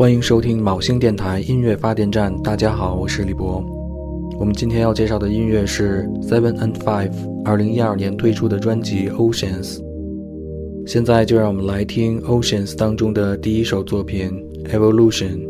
欢迎收听卯星电台音乐发电站。大家好，我是李博。我们今天要介绍的音乐是 Seven and Five 二零一二年推出的专辑 Oceans。现在就让我们来听 Oceans 当中的第一首作品 Evolution。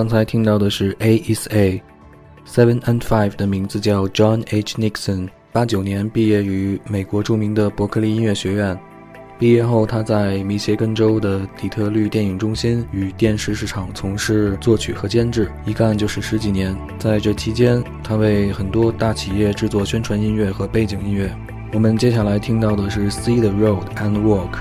刚才听到的是 A is A，Seven and Five 的名字叫 John H. Nixon，八九年毕业于美国著名的伯克利音乐学院。毕业后，他在密歇根州的底特律电影中心与电视市场从事作曲和监制，一干就是十几年。在这期间，他为很多大企业制作宣传音乐和背景音乐。我们接下来听到的是《See the Road and Walk》。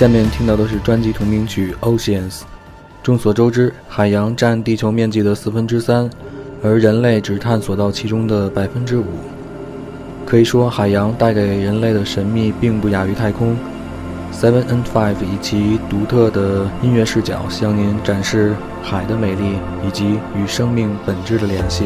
下面听到的是专辑同名曲《Oceans》。众所周知，海洋占地球面积的四分之三，而人类只探索到其中的百分之五。可以说，海洋带给人类的神秘并不亚于太空。Seven and Five 以其独特的音乐视角，向您展示海的美丽以及与生命本质的联系。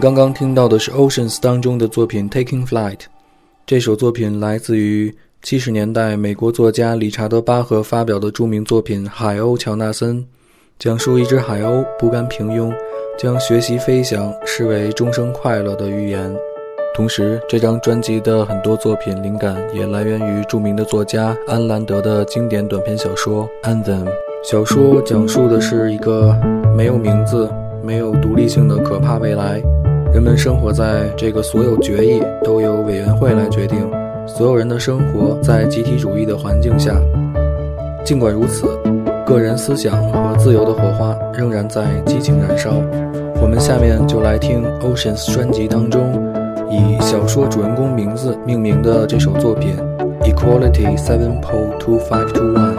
刚刚听到的是 Oceans 当中的作品《Taking Flight》。这首作品来自于七十年代美国作家理查德·巴赫发表的著名作品《海鸥乔纳森》，讲述一只海鸥不甘平庸，将学习飞翔视为终生快乐的寓言。同时，这张专辑的很多作品灵感也来源于著名的作家安兰德的经典短篇小说《Anthem》。小说讲述的是一个没有名字、没有独立性的可怕未来。人们生活在这个所有决议都由委员会来决定，所有人的生活在集体主义的环境下。尽管如此，个人思想和自由的火花仍然在激情燃烧。我们下面就来听 Oceans 专辑当中以小说主人公名字命名的这首作品《Equality Seven Point Two Five Two One》。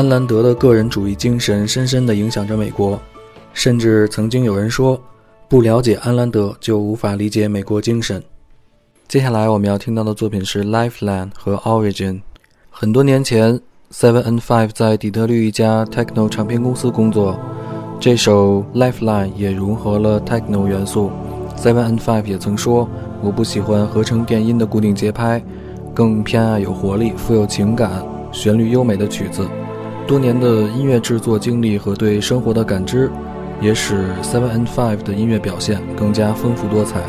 安兰德的个人主义精神深深地影响着美国，甚至曾经有人说，不了解安兰德就无法理解美国精神。接下来我们要听到的作品是《Lifeline》和《Origin》。很多年前，Seven and Five 在底特律一家 techno 唱片公司工作，这首《Lifeline》也融合了 techno 元素。Seven and Five 也曾说：“我不喜欢合成电音的固定节拍，更偏爱有活力、富有情感、旋律优美的曲子。”多年的音乐制作经历和对生活的感知，也使 Seven and Five 的音乐表现更加丰富多彩。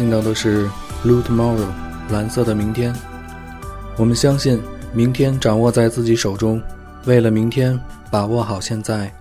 听到的是《Blue Tomorrow》蓝色的明天。我们相信，明天掌握在自己手中。为了明天，把握好现在。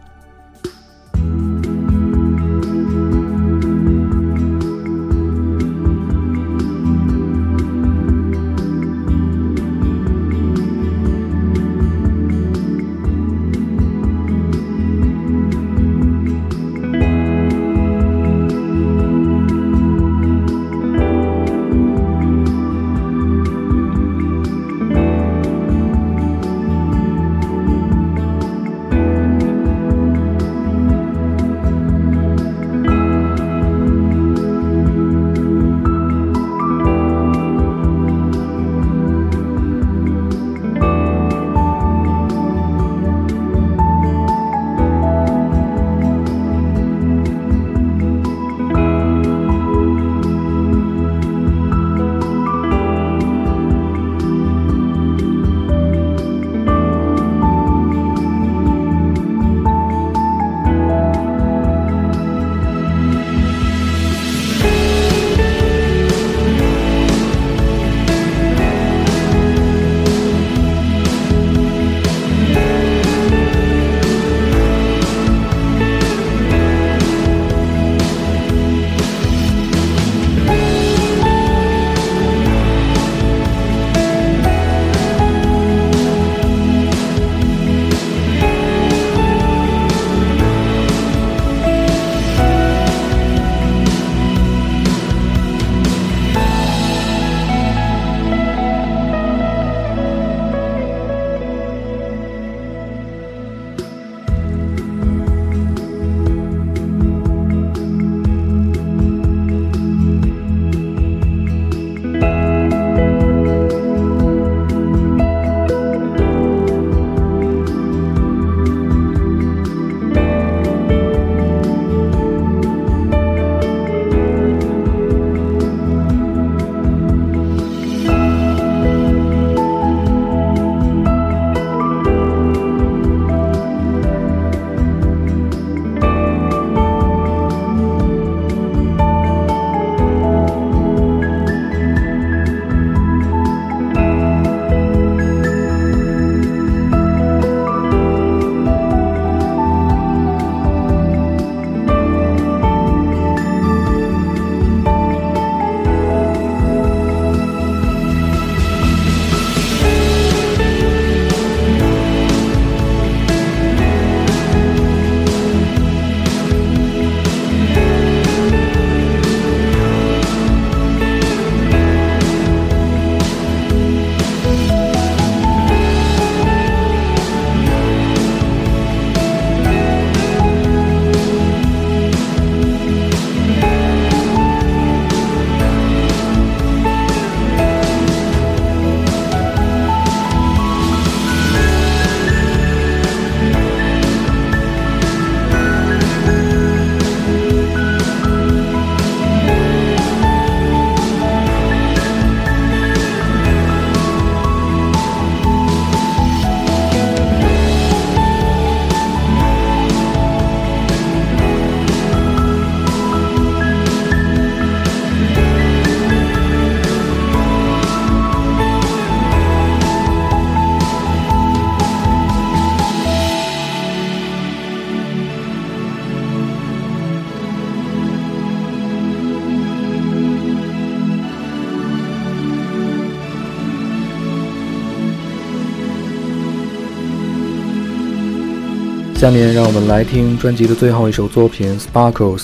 下面让我们来听专辑的最后一首作品《Sparkles》。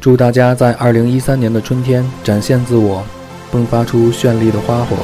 祝大家在二零一三年的春天展现自我，迸发出绚丽的花火。